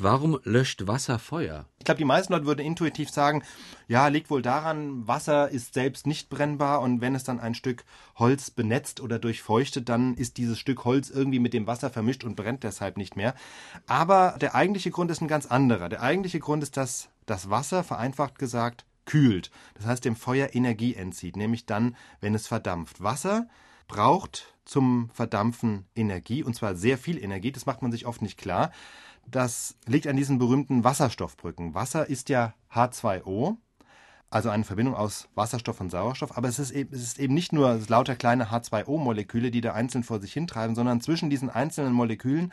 Warum löscht Wasser Feuer? Ich glaube, die meisten Leute würden intuitiv sagen, ja, liegt wohl daran, Wasser ist selbst nicht brennbar und wenn es dann ein Stück Holz benetzt oder durchfeuchtet, dann ist dieses Stück Holz irgendwie mit dem Wasser vermischt und brennt deshalb nicht mehr. Aber der eigentliche Grund ist ein ganz anderer. Der eigentliche Grund ist, dass das Wasser, vereinfacht gesagt, kühlt. Das heißt, dem Feuer Energie entzieht, nämlich dann, wenn es verdampft. Wasser braucht zum Verdampfen Energie, und zwar sehr viel Energie, das macht man sich oft nicht klar. Das liegt an diesen berühmten Wasserstoffbrücken. Wasser ist ja H2O, also eine Verbindung aus Wasserstoff und Sauerstoff, aber es ist eben, es ist eben nicht nur lauter kleine H2O-Moleküle, die da einzeln vor sich hintreiben, sondern zwischen diesen einzelnen Molekülen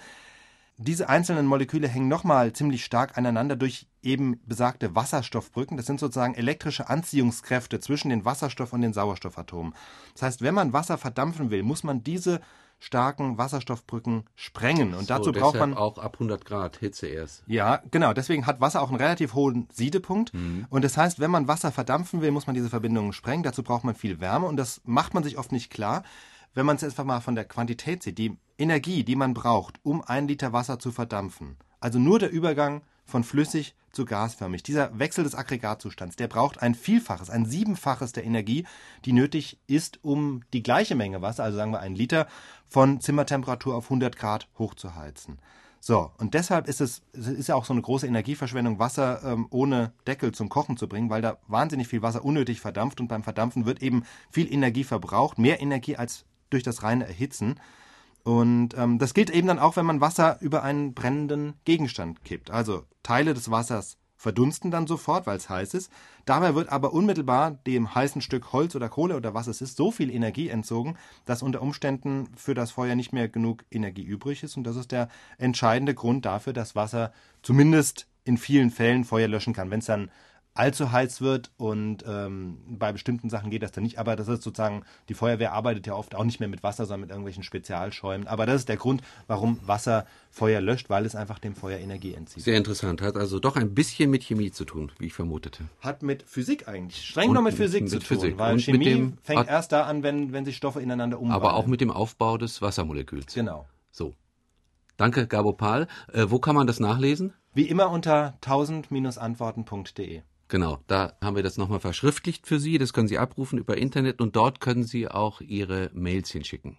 diese einzelnen Moleküle hängen nochmal ziemlich stark aneinander durch eben besagte Wasserstoffbrücken. Das sind sozusagen elektrische Anziehungskräfte zwischen den Wasserstoff- und den Sauerstoffatomen. Das heißt, wenn man Wasser verdampfen will, muss man diese starken Wasserstoffbrücken sprengen. Und so, dazu braucht man auch ab 100 Grad Hitze erst. Ja, genau. Deswegen hat Wasser auch einen relativ hohen Siedepunkt. Mhm. Und das heißt, wenn man Wasser verdampfen will, muss man diese Verbindungen sprengen. Dazu braucht man viel Wärme und das macht man sich oft nicht klar wenn man es einfach mal von der Quantität sieht, die Energie, die man braucht, um ein Liter Wasser zu verdampfen, also nur der Übergang von flüssig zu gasförmig, dieser Wechsel des Aggregatzustands, der braucht ein Vielfaches, ein Siebenfaches der Energie, die nötig ist, um die gleiche Menge Wasser, also sagen wir ein Liter, von Zimmertemperatur auf 100 Grad hochzuheizen. So, und deshalb ist es, es ist ja auch so eine große Energieverschwendung, Wasser ähm, ohne Deckel zum Kochen zu bringen, weil da wahnsinnig viel Wasser unnötig verdampft und beim Verdampfen wird eben viel Energie verbraucht, mehr Energie als durch das reine Erhitzen. Und ähm, das gilt eben dann auch, wenn man Wasser über einen brennenden Gegenstand kippt. Also Teile des Wassers verdunsten dann sofort, weil es heiß ist. Dabei wird aber unmittelbar dem heißen Stück Holz oder Kohle oder was es ist, so viel Energie entzogen, dass unter Umständen für das Feuer nicht mehr genug Energie übrig ist. Und das ist der entscheidende Grund dafür, dass Wasser zumindest in vielen Fällen Feuer löschen kann. Wenn es dann allzu heiß wird und ähm, bei bestimmten Sachen geht das dann nicht. Aber das ist sozusagen, die Feuerwehr arbeitet ja oft auch nicht mehr mit Wasser, sondern mit irgendwelchen Spezialschäumen. Aber das ist der Grund, warum Wasser Feuer löscht, weil es einfach dem Feuer Energie entzieht. Sehr interessant. Hat also doch ein bisschen mit Chemie zu tun, wie ich vermutete. Hat mit Physik eigentlich, streng noch mit Physik mit zu tun. Physik. Weil und Chemie fängt erst da an, wenn, wenn sich Stoffe ineinander umwandeln. Aber auch mit dem Aufbau des Wassermoleküls. Genau. So. Danke, Gabo Pahl. Äh, wo kann man das nachlesen? Wie immer unter 1000-antworten.de. Genau, da haben wir das nochmal verschriftlicht für Sie. Das können Sie abrufen über Internet und dort können Sie auch Ihre Mails hinschicken.